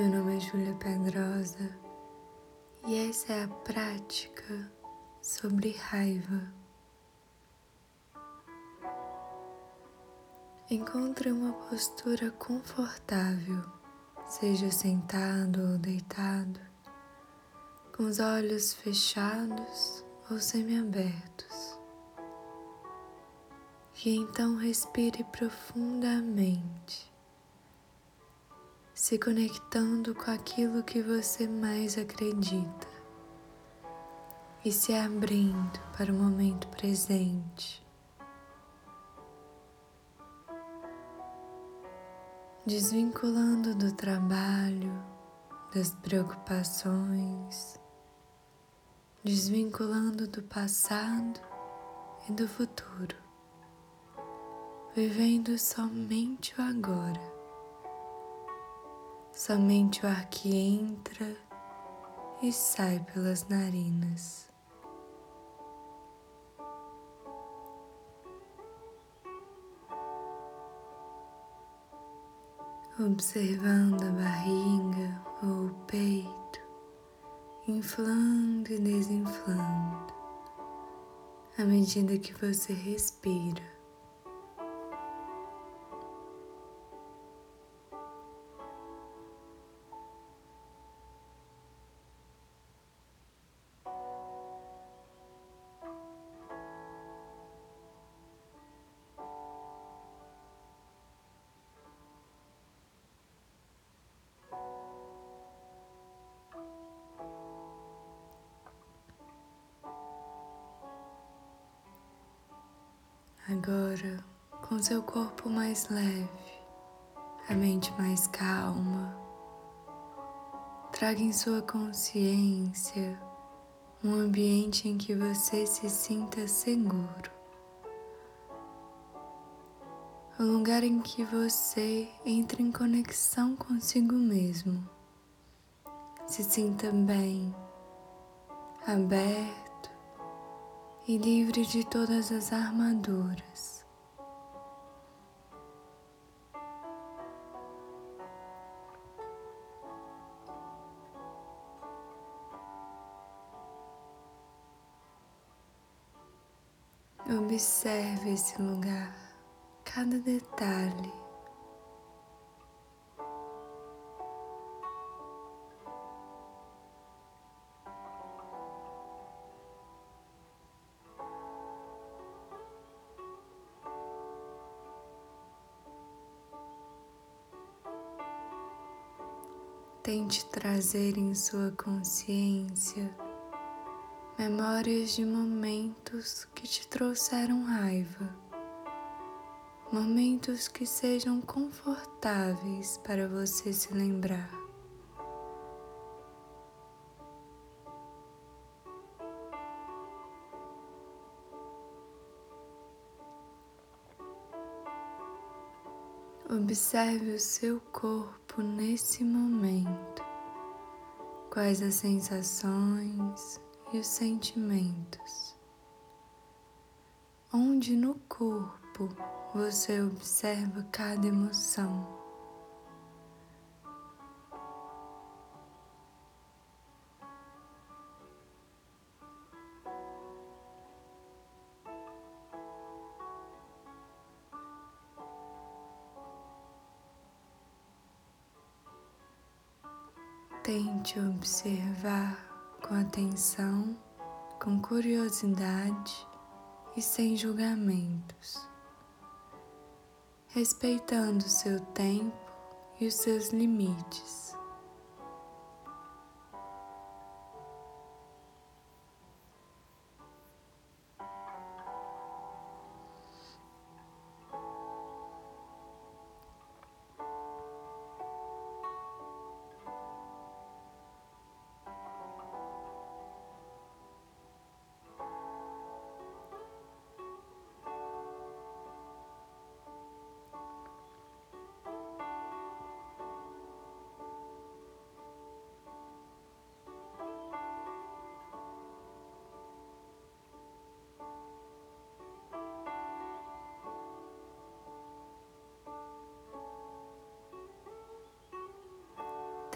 Meu nome é Júlia Pedrosa e essa é a prática sobre raiva. Encontre uma postura confortável, seja sentado ou deitado, com os olhos fechados ou semiabertos. E então respire profundamente, se conectando com aquilo que você mais acredita e se abrindo para o momento presente. Desvinculando do trabalho, das preocupações, desvinculando do passado e do futuro. Vivendo somente o agora, somente o ar que entra e sai pelas narinas. Observando a barriga ou o peito, inflando e desinflando, à medida que você respira. Agora, com seu corpo mais leve, a mente mais calma, traga em sua consciência um ambiente em que você se sinta seguro. Um lugar em que você entre em conexão consigo mesmo, se sinta bem, aberto e livre de todas as armaduras. Observe esse lugar, cada detalhe. Tente trazer em sua consciência memórias de momentos que te trouxeram raiva, momentos que sejam confortáveis para você se lembrar. Observe o seu corpo nesse momento, quais as sensações e os sentimentos. Onde no corpo você observa cada emoção. Tente observar com atenção, com curiosidade e sem julgamentos, respeitando seu tempo e os seus limites.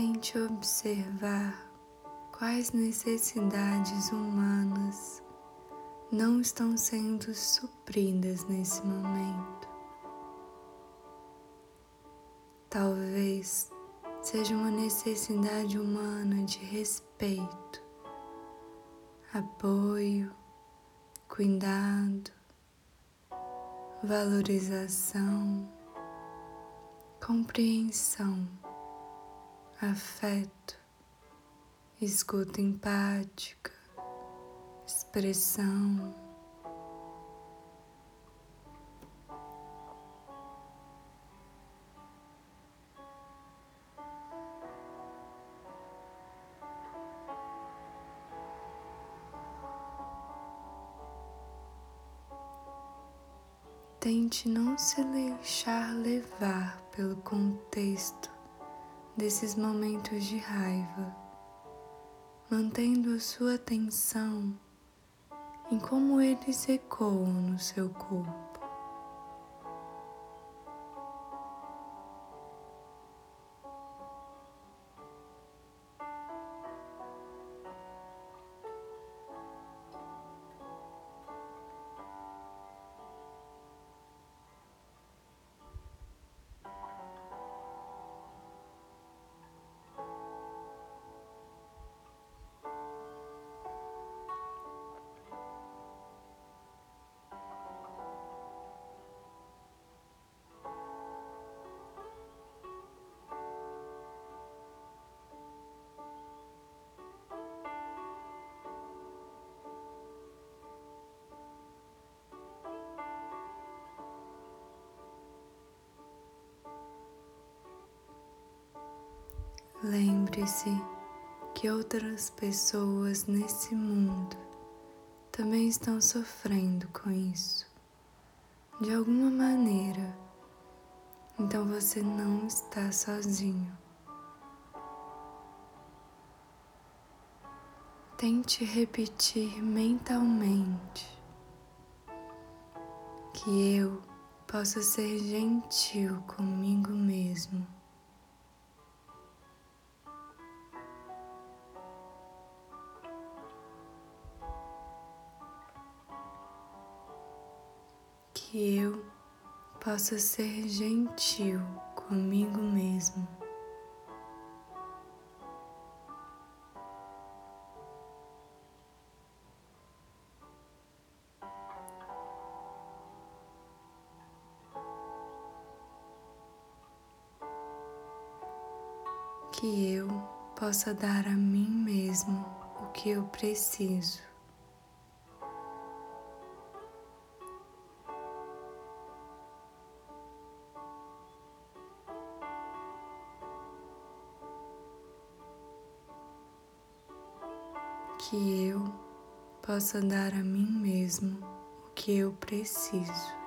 Tente observar quais necessidades humanas não estão sendo supridas nesse momento. Talvez seja uma necessidade humana de respeito, apoio, cuidado, valorização, compreensão, afeto, escuta empática, expressão. Tente não se deixar levar pelo contexto desses momentos de raiva, mantendo a sua atenção em como eles ecoam no seu corpo. Lembre-se que outras pessoas nesse mundo também estão sofrendo com isso, de alguma maneira. Então você não está sozinho. Tente repetir mentalmente que eu posso ser gentil comigo mesmo. Que eu possa ser gentil comigo mesmo. Que eu possa dar a mim mesmo o que eu preciso. Que eu possa dar a mim mesmo o que eu preciso.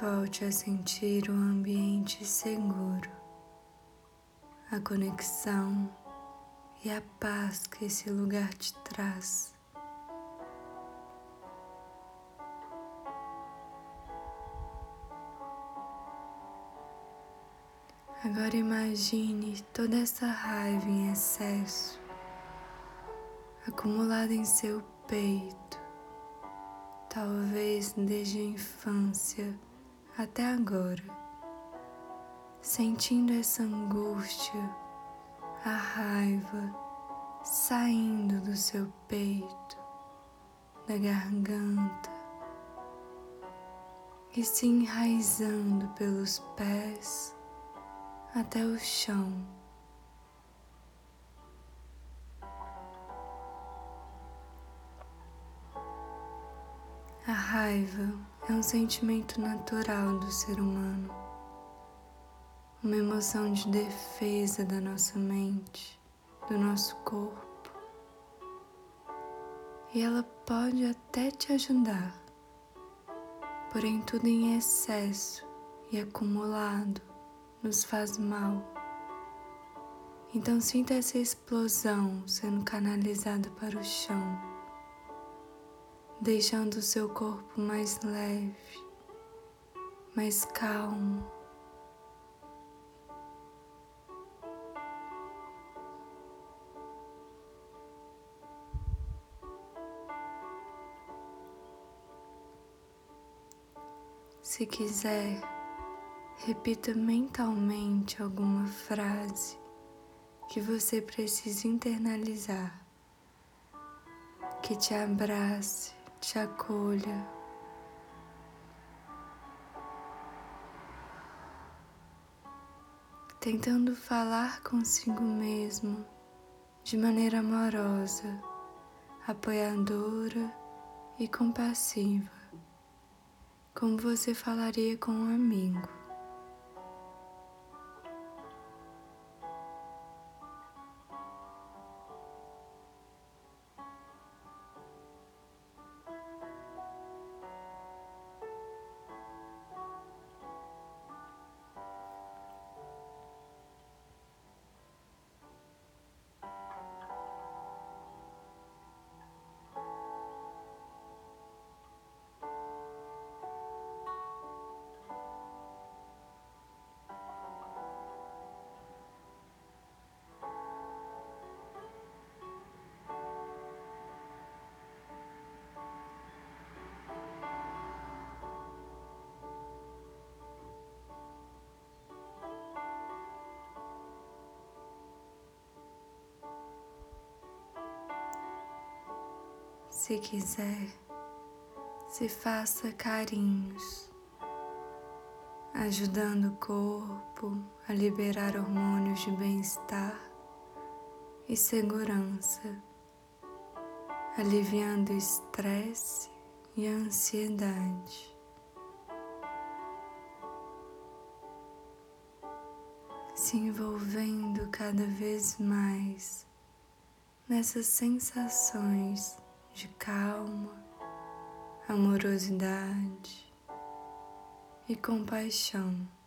Volte a sentir o ambiente seguro, a conexão e a paz que esse lugar te traz. Agora imagine toda essa raiva em excesso acumulada em seu peito, talvez desde a infância até agora, sentindo essa angústia a raiva saindo do seu peito, da garganta e se enraizando pelos pés até o chão. A raiva é um sentimento natural do ser humano uma emoção de defesa da nossa mente, do nosso corpo. E ela pode até te ajudar, porém, tudo em excesso e acumulado nos faz mal. Então sinta essa explosão sendo canalizada para o chão, deixando o seu corpo mais leve, mais calmo. Se quiser, repita mentalmente alguma frase que você precisa internalizar, que te abrace, te acolha. Tentando falar consigo mesmo de maneira amorosa, apoiadora e compassiva como você falaria com um amigo. Se quiser, se faça carinhos, ajudando o corpo a liberar hormônios de bem-estar e segurança, aliviando o estresse e a ansiedade. Se envolvendo cada vez mais nessas sensações de calma, amorosidade e compaixão.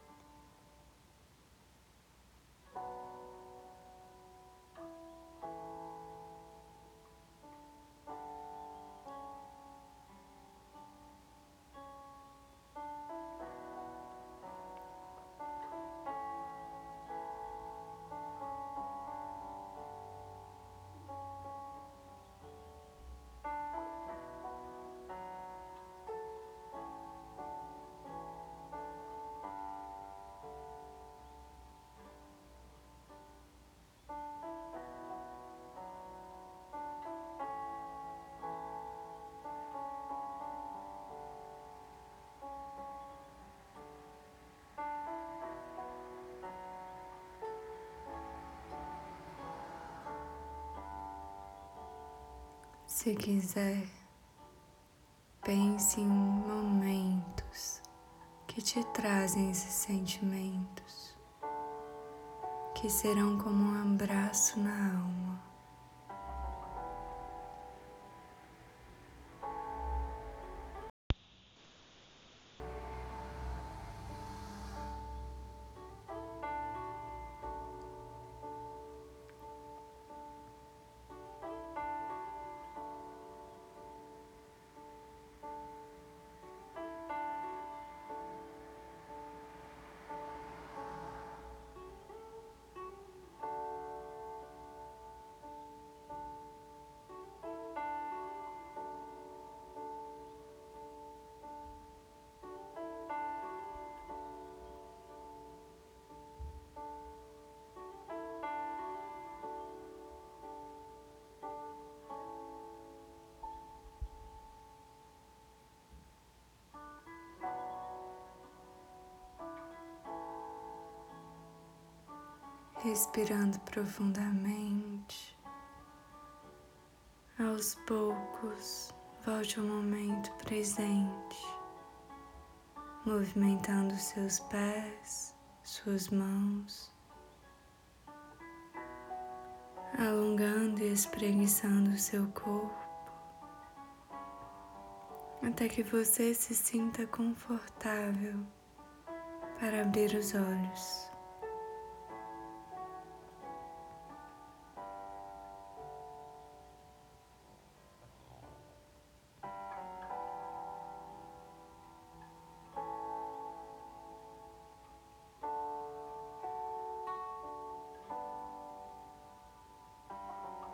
Se quiser, pense em momentos que te trazem esses sentimentos, que serão como um abraço na alma. Respirando profundamente. Aos poucos, volte ao momento presente, movimentando seus pés, suas mãos, alongando e espreguiçando seu corpo, até que você se sinta confortável para abrir os olhos.